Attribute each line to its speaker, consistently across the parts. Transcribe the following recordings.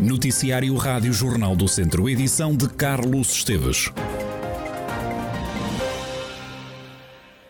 Speaker 1: Noticiário Rádio Jornal do Centro, edição de Carlos Esteves.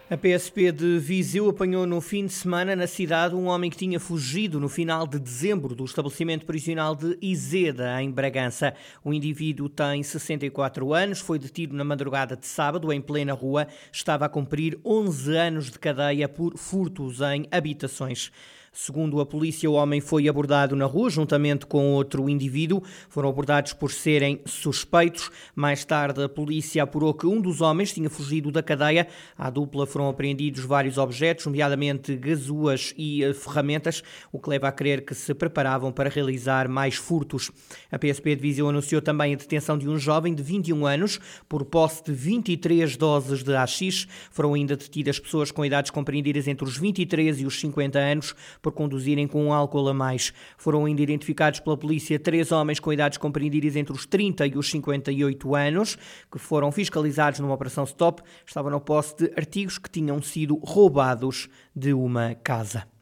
Speaker 2: A PSP de Viseu apanhou no fim de semana na cidade um homem que tinha fugido no final de dezembro do estabelecimento prisional de Izeda, em Bragança. O indivíduo tem 64 anos, foi detido na madrugada de sábado em plena rua, estava a cumprir 11 anos de cadeia por furtos em habitações. Segundo a polícia, o homem foi abordado na rua juntamente com outro indivíduo. Foram abordados por serem suspeitos. Mais tarde, a polícia apurou que um dos homens tinha fugido da cadeia. À dupla foram apreendidos vários objetos, nomeadamente gazuas e eh, ferramentas, o que leva a crer que se preparavam para realizar mais furtos. A PSP de Viseu anunciou também a detenção de um jovem de 21 anos por posse de 23 doses de AX. Foram ainda detidas pessoas com idades compreendidas entre os 23 e os 50 anos por conduzirem com um álcool a mais. Foram ainda identificados pela polícia três homens com idades compreendidas entre os 30 e os 58 anos, que foram fiscalizados numa operação stop. Estavam no posse de artigos que tinham sido roubados de uma casa.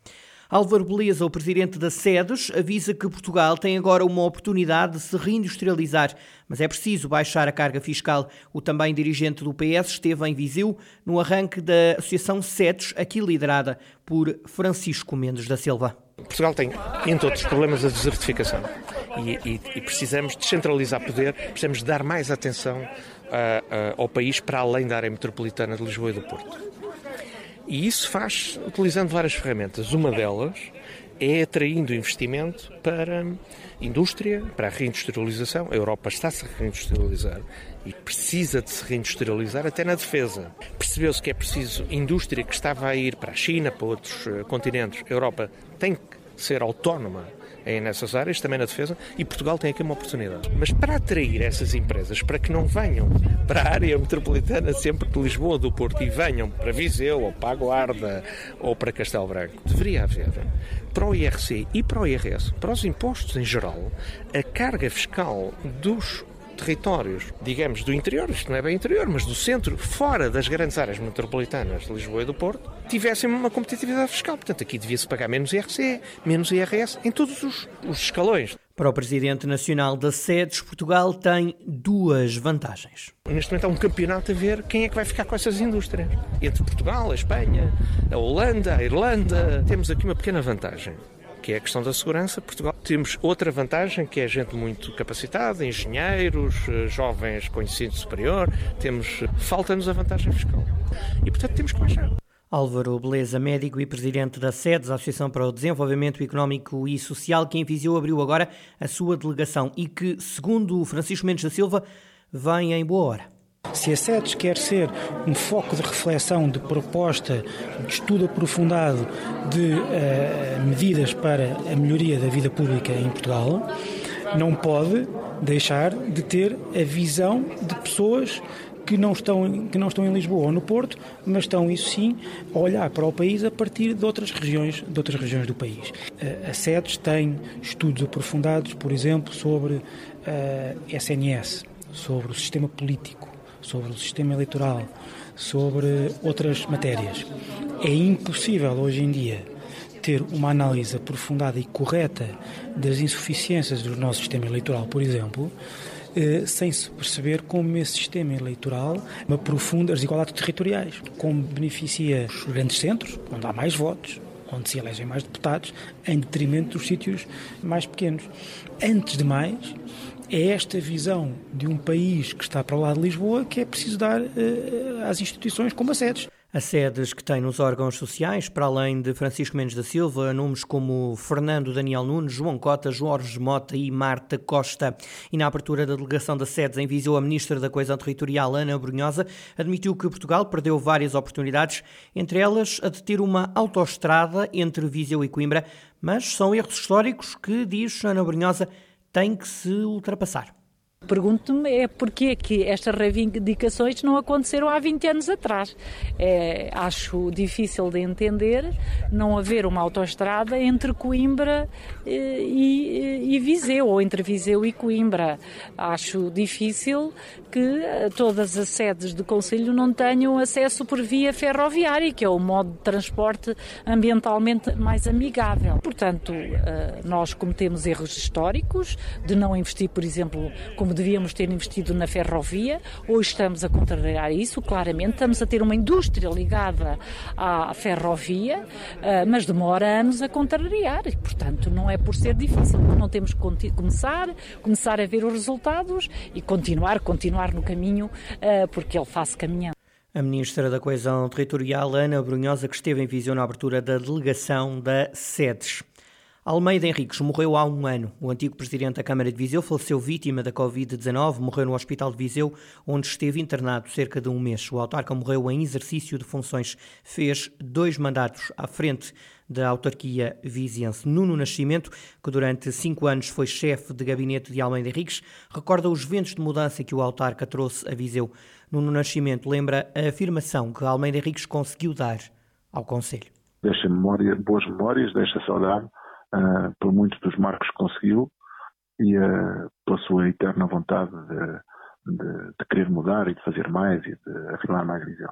Speaker 2: Álvaro Beleza, o presidente da SEDES, avisa que Portugal tem agora uma oportunidade de se reindustrializar, mas é preciso baixar a carga fiscal. O também dirigente do PS esteve em Viseu no arranque da Associação SEDES, aqui liderada por Francisco Mendes da Silva.
Speaker 3: Portugal tem, entre outros problemas, a desertificação. E, e, e precisamos descentralizar poder, precisamos dar mais atenção uh, uh, ao país para além da área metropolitana de Lisboa e do Porto. E isso faz utilizando várias ferramentas. Uma delas é atraindo investimento para a indústria, para a reindustrialização. A Europa está-se a reindustrializar e precisa de se reindustrializar até na defesa. Percebeu-se que é preciso indústria que estava a ir para a China, para outros eh, continentes. A Europa tem que ser autónoma nessas áreas, também na defesa, e Portugal tem aqui uma oportunidade. Mas para atrair essas empresas, para que não venham para a área metropolitana sempre de Lisboa ou do Porto e venham para Viseu ou para a Guarda ou para Castelo Branco, deveria haver para o IRC e para o IRS, para os impostos em geral, a carga fiscal dos territórios, digamos, do interior, isto não é bem interior, mas do centro, fora das grandes áreas metropolitanas de Lisboa e do Porto, tivessem uma competitividade fiscal. Portanto, aqui devia-se pagar menos IRC, menos IRS, em todos os, os escalões.
Speaker 2: Para o Presidente Nacional da SEDES, Portugal tem duas vantagens.
Speaker 3: Neste momento há um campeonato a ver quem é que vai ficar com essas indústrias. Entre Portugal, a Espanha, a Holanda, a Irlanda, temos aqui uma pequena vantagem que é a questão da segurança. Portugal temos outra vantagem, que é gente muito capacitada, engenheiros, eh, jovens com ensino superior. Temos, falta-nos a vantagem fiscal. E, portanto, temos que baixar.
Speaker 2: Álvaro Beleza, médico e presidente da SEDES, Associação para o Desenvolvimento Económico e Social, que em Viseu abriu agora a sua delegação e que, segundo Francisco Mendes da Silva, vem em boa hora.
Speaker 4: Se a SEDES quer ser um foco de reflexão, de proposta, de estudo aprofundado de uh, medidas para a melhoria da vida pública em Portugal, não pode deixar de ter a visão de pessoas que não estão que não estão em Lisboa ou no Porto, mas estão isso sim a olhar para o país a partir de outras regiões de outras regiões do país. A SEDES tem estudos aprofundados, por exemplo, sobre SNS, sobre o sistema político, sobre o sistema eleitoral, sobre outras matérias. É impossível hoje em dia ter uma análise aprofundada e correta das insuficiências do nosso sistema eleitoral, por exemplo, eh, sem se perceber como esse sistema eleitoral aprofunda as desigualdades territoriais, como beneficia os grandes centros, onde há mais votos, onde se elegem mais deputados, em detrimento dos sítios mais pequenos. Antes de mais, é esta visão de um país que está para o lado de Lisboa que é preciso dar uh, às instituições como a sedes.
Speaker 2: A sedes que tem nos órgãos sociais, para além de Francisco Mendes da Silva, nomes como Fernando Daniel Nunes, João Cota, Jorge Mota e Marta Costa. E na abertura da delegação da sedes em Viseu, a Ministra da Coesão Territorial, Ana Brunhosa, admitiu que Portugal perdeu várias oportunidades, entre elas a de ter uma autoestrada entre Viseu e Coimbra, mas são erros históricos que, diz Ana Brunhosa, tem que se ultrapassar.
Speaker 5: Pergunto-me é porquê que estas reivindicações não aconteceram há 20 anos atrás. É, acho difícil de entender não haver uma autoestrada entre Coimbra eh, e, e, Viseu, ou entre Viseu e Coimbra. Acho difícil que eh, todas as sedes de Conselho não tenham acesso por via ferroviária, que é o modo de transporte ambientalmente mais amigável. Portanto, eh, nós cometemos erros históricos de não investir, por exemplo, como devíamos ter investido na ferrovia. Hoje estamos a contrariar isso, claramente. Estamos a ter uma indústria ligada à ferrovia, eh, mas demora anos a contrariar. E, portanto, não é por ser difícil. Não temos que começar, começar a ver os resultados e continuar, continuar no caminho, eh, porque ele faz caminhando.
Speaker 2: A Ministra da Coesão Territorial, Ana Brunhosa, que esteve em visão na abertura da delegação da SEDES. Almeida Henriques morreu há um ano. O antigo presidente da Câmara de Viseu faleceu vítima da Covid-19, morreu no Hospital de Viseu, onde esteve internado cerca de um mês. O autarca morreu em exercício de funções. Fez dois mandatos à frente da autarquia viziense. Nuno Nascimento, que durante cinco anos foi chefe de gabinete de Almeida Henriques, recorda os ventos de mudança que o autarca trouxe a Viseu. Nuno Nascimento lembra a afirmação que Almeida Henriques conseguiu dar ao Conselho.
Speaker 6: Deixa memória, boas memórias, deixa saudade uh, por muitos dos marcos que conseguiu e uh, pela sua eterna vontade de, de, de, querer mudar e de fazer mais e de afirmar mais Viseu.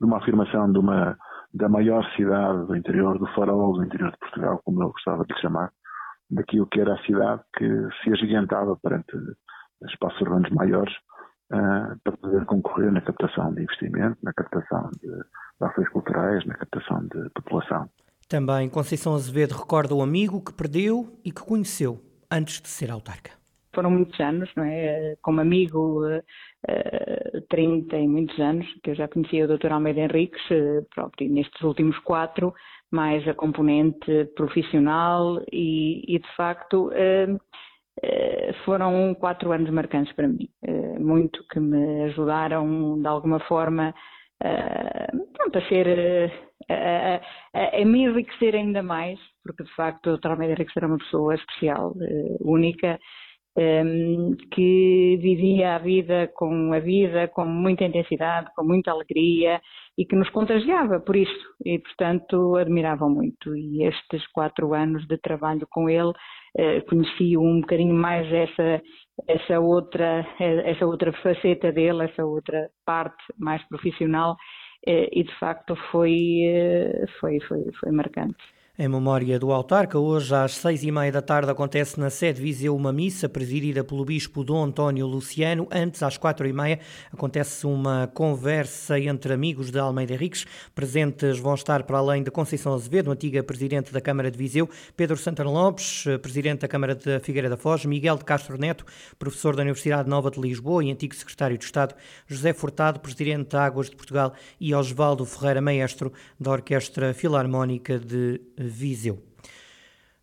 Speaker 6: Uma afirmação de uma, da maior cidade do interior, do farol do interior de Portugal, como eu gostava de lhe chamar, daquilo que era a cidade que se agigantava perante espaços urbanos maiores uh, para poder concorrer na captação de investimento, na captação de, de ações culturais, na captação de população.
Speaker 2: Também Conceição Azevedo recorda o amigo que perdeu e que conheceu antes de ser autarca.
Speaker 7: Foram muitos anos, não é? Como amigo, uh, 30 e muitos anos, que eu já conhecia o Dr. Almeida Henriques, uh, próprio, nestes últimos quatro, mais a componente profissional e, e de facto, uh, foram quatro anos marcantes para mim. muito que me ajudaram, de alguma forma, pronto, a ser a, a, a, me enriquecer ainda mais, porque de facto o Dr. Almeida era uma pessoa especial, uh, única, ehm, que vivia a vida com a vida com muita intensidade, com muita alegria e que nos contagiava por isso e portanto admiravam muito e estes quatro anos de trabalho com ele uh, conheci um bocadinho mais essa essa outra essa outra faceta dele essa outra parte mais profissional e de facto foi uh, foi foi foi marcante
Speaker 2: em memória do autarca, hoje às seis e meia da tarde acontece na sede Viseu uma missa presidida pelo Bispo Dom António Luciano. Antes, às quatro e meia, acontece uma conversa entre amigos de Almeida Henriques. Presentes vão estar, para além de Conceição Azevedo, antiga Presidente da Câmara de Viseu, Pedro Santana Lopes, Presidente da Câmara de Figueira da Foz, Miguel de Castro Neto, Professor da Universidade Nova de Lisboa e antigo Secretário de Estado, José Furtado, Presidente da Águas de Portugal e Osvaldo Ferreira, Maestro da Orquestra Filarmónica de Viseu.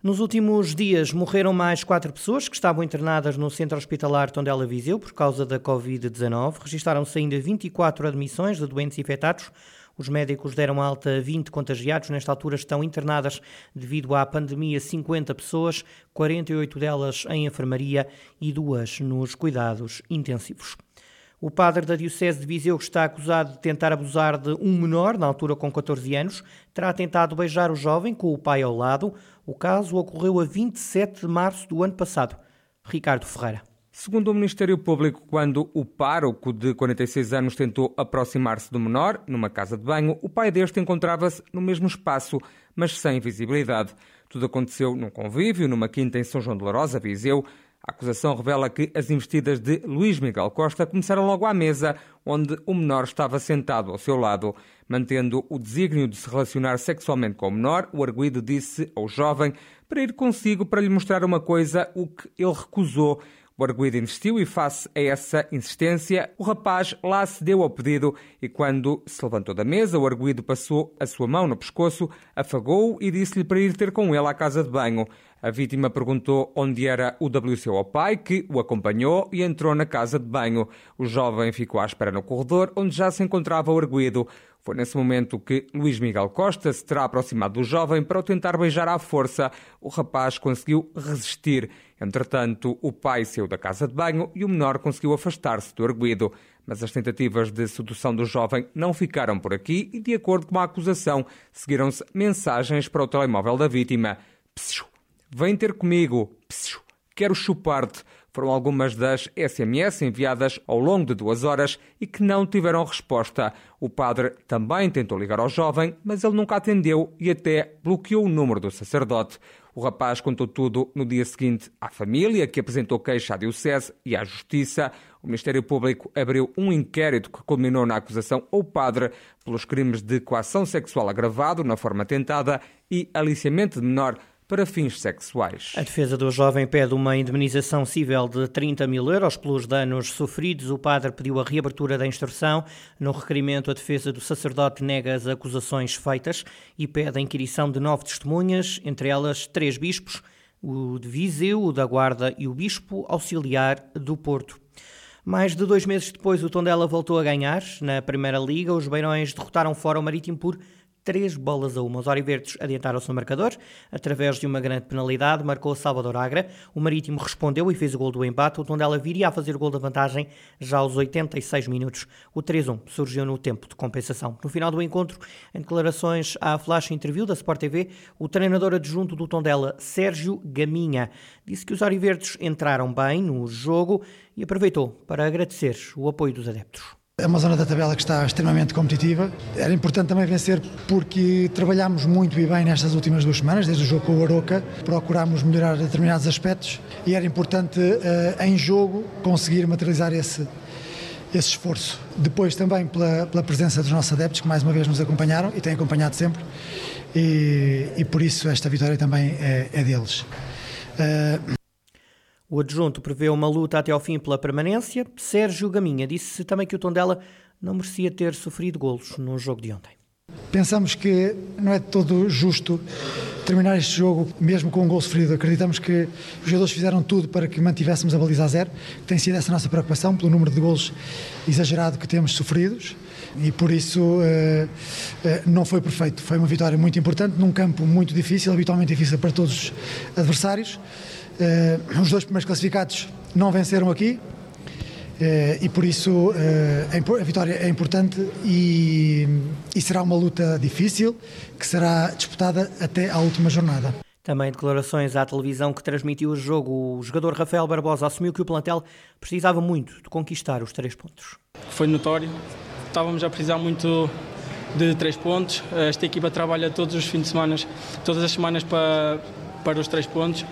Speaker 2: Nos últimos dias morreram mais quatro pessoas que estavam internadas no centro hospitalar Tondela Viseu por causa da Covid-19. Registaram-se ainda 24 admissões de doentes infectados. Os médicos deram alta a 20 contagiados. Nesta altura estão internadas devido à pandemia 50 pessoas, 48 delas em enfermaria e duas nos cuidados intensivos. O padre da Diocese de Viseu está acusado de tentar abusar de um menor, na altura com 14 anos, terá tentado beijar o jovem com o pai ao lado. O caso ocorreu a 27 de março do ano passado. Ricardo Ferreira.
Speaker 8: Segundo o Ministério Público, quando o pároco de 46 anos tentou aproximar-se do menor, numa casa de banho, o pai deste encontrava-se no mesmo espaço, mas sem visibilidade. Tudo aconteceu num convívio, numa quinta em São João de Larosa, Viseu. A acusação revela que as investidas de Luís Miguel Costa começaram logo à mesa, onde o menor estava sentado ao seu lado. Mantendo o desígnio de se relacionar sexualmente com o menor, o arguído disse ao jovem para ir consigo para lhe mostrar uma coisa, o que ele recusou. O arguído insistiu e, face a essa insistência, o rapaz lá cedeu ao pedido e, quando se levantou da mesa, o arguído passou a sua mão no pescoço, afagou-o e disse-lhe para ir ter com ele à casa de banho. A vítima perguntou onde era o WC ao pai, que o acompanhou e entrou na casa de banho. O jovem ficou à espera no corredor, onde já se encontrava o arguído. Foi nesse momento que Luís Miguel Costa se terá aproximado do jovem para o tentar beijar à força. O rapaz conseguiu resistir. Entretanto, o pai saiu da casa de banho e o menor conseguiu afastar-se do arguído. Mas as tentativas de sedução do jovem não ficaram por aqui e, de acordo com a acusação, seguiram-se mensagens para o telemóvel da vítima. Psiu, vem ter comigo. Psiu, quero chupar-te foram algumas das SMS enviadas ao longo de duas horas e que não tiveram resposta. O padre também tentou ligar ao jovem, mas ele nunca atendeu e até bloqueou o número do sacerdote. O rapaz contou tudo no dia seguinte à família, que apresentou queixa à Diocese e à Justiça. O Ministério Público abriu um inquérito que culminou na acusação ao padre pelos crimes de coação sexual agravado na forma tentada e aliciamento de menor para fins sexuais.
Speaker 2: A defesa do jovem pede uma indemnização civil de 30 mil euros pelos danos sofridos. O padre pediu a reabertura da instrução. No requerimento, a defesa do sacerdote nega as acusações feitas e pede a inquirição de nove testemunhas, entre elas três bispos, o de Viseu, o da Guarda e o bispo auxiliar do Porto. Mais de dois meses depois, o Tondela voltou a ganhar. Na Primeira Liga, os Beirões derrotaram fora o Marítimo por três bolas a uma. Os Oriverdes adiantaram-se no marcador, através de uma grande penalidade, marcou Salvador Agra. O Marítimo respondeu e fez o gol do empate. O Tondela viria a fazer o gol da vantagem já aos 86 minutos. O 3-1 surgiu no tempo de compensação. No final do encontro, em declarações à Flash Interview da Sport TV, o treinador adjunto do Tondela, Sérgio Gaminha, disse que os Oriverdes entraram bem no jogo e aproveitou para agradecer o apoio dos adeptos.
Speaker 9: É uma zona da tabela que está extremamente competitiva. Era importante também vencer porque trabalhámos muito e bem nestas últimas duas semanas, desde o jogo com o Aroca, procurámos melhorar determinados aspectos e era importante uh, em jogo conseguir materializar esse, esse esforço. Depois também pela, pela, presença dos nossos adeptos que mais uma vez nos acompanharam e têm acompanhado sempre e, e por isso esta vitória também é, é deles.
Speaker 2: Uh, o adjunto prevê uma luta até ao fim pela permanência. Sérgio Gaminha disse também que o Tondela não merecia ter sofrido golos no jogo de ontem.
Speaker 9: Pensamos que não é todo justo terminar este jogo mesmo com um gol sofrido. Acreditamos que os jogadores fizeram tudo para que mantivéssemos a baliza a zero, que tem sido essa nossa preocupação pelo número de golos exagerado que temos sofridos e por isso eh, eh, não foi perfeito. Foi uma vitória muito importante num campo muito difícil, habitualmente difícil para todos os adversários. Uh, os dois primeiros classificados não venceram aqui uh, e por isso uh, a vitória é importante e, e será uma luta difícil que será disputada até à última jornada.
Speaker 2: Também declarações à televisão que transmitiu o jogo. O jogador Rafael Barbosa assumiu que o plantel precisava muito de conquistar os três pontos.
Speaker 10: Foi notório. Estávamos a precisar muito de três pontos. Esta equipa trabalha todos os fins de semana, todas as semanas para, para os três pontos.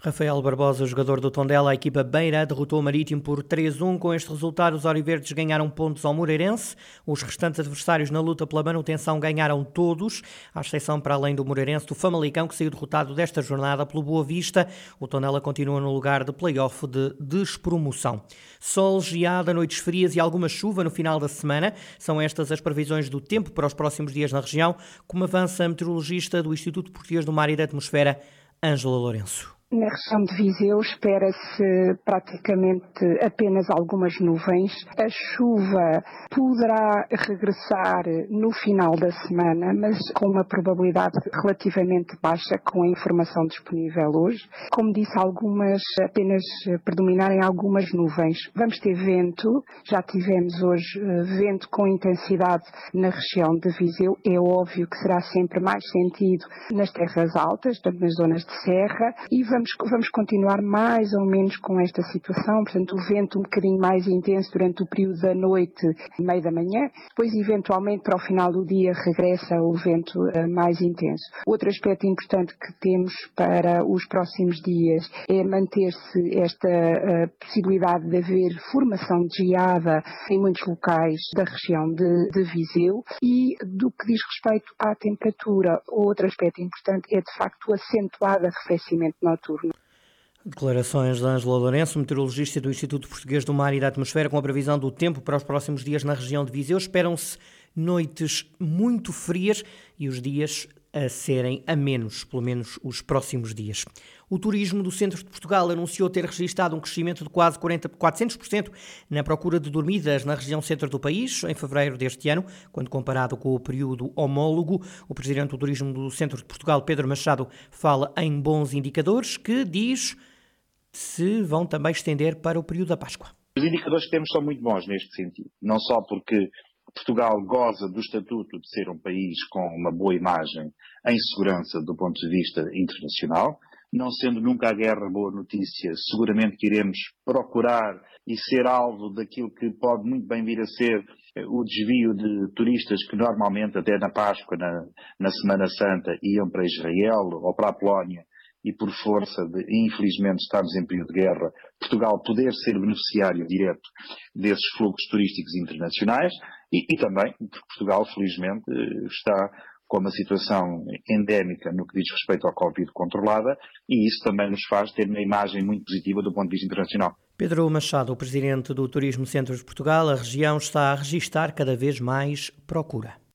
Speaker 2: Rafael Barbosa, jogador do Tondela, a equipa Beira derrotou o Marítimo por 3-1. Com este resultado, os Oriverdes ganharam pontos ao Moreirense. Os restantes adversários na luta pela manutenção ganharam todos, à exceção, para além do Moreirense, do Famalicão, que saiu derrotado desta jornada pelo Boa Vista. O Tondela continua no lugar de play-off de despromoção. Sol, geada, noites frias e alguma chuva no final da semana. São estas as previsões do tempo para os próximos dias na região, como avança a meteorologista do Instituto Português do Mar e da Atmosfera, Ângela Lourenço.
Speaker 11: Na região de Viseu espera-se praticamente apenas algumas nuvens. A chuva poderá regressar no final da semana, mas com uma probabilidade relativamente baixa com a informação disponível hoje. Como disse, algumas apenas predominarem algumas nuvens. Vamos ter vento, já tivemos hoje eh, vento com intensidade na região de Viseu. É óbvio que será sempre mais sentido nas terras altas, nas zonas de serra, e vamos vamos, continuar mais ou menos com esta situação, portanto o vento um bocadinho mais intenso durante o período da noite e meio da manhã, depois eventualmente para o final do dia regressa o vento uh, mais intenso. Outro aspecto importante que temos para os próximos dias é manter-se esta uh, possibilidade de haver formação de geada em muitos locais da região de, de Viseu e do que diz respeito à temperatura, outro aspecto importante é de facto o acentuado arrefecimento noturno
Speaker 2: Declarações de Ângela Lourenço, meteorologista do Instituto Português do Mar e da Atmosfera, com a previsão do tempo para os próximos dias na região de Viseu. Esperam-se noites muito frias e os dias a serem a menos, pelo menos os próximos dias. O turismo do centro de Portugal anunciou ter registrado um crescimento de quase 40, 400% na procura de dormidas na região centro do país, em fevereiro deste ano, quando comparado com o período homólogo. O presidente do turismo do centro de Portugal, Pedro Machado, fala em bons indicadores que diz se vão também estender para o período da Páscoa.
Speaker 12: Os indicadores que temos são muito bons neste sentido, não só porque Portugal goza do estatuto de ser um país com uma boa imagem em segurança do ponto de vista internacional, não sendo nunca a guerra boa notícia, seguramente que iremos procurar e ser alvo daquilo que pode muito bem vir a ser eh, o desvio de turistas que normalmente, até na Páscoa, na, na Semana Santa, iam para Israel ou para a Polónia e por força de, infelizmente, estarmos em período de guerra, Portugal poder ser beneficiário direto desses fluxos turísticos internacionais e, e também porque Portugal, felizmente, está com uma situação endémica no que diz respeito ao Covid controlada e isso também nos faz ter uma imagem muito positiva do ponto de vista internacional.
Speaker 2: Pedro Machado, o presidente do Turismo Centro de Portugal, a região está a registrar cada vez mais procura.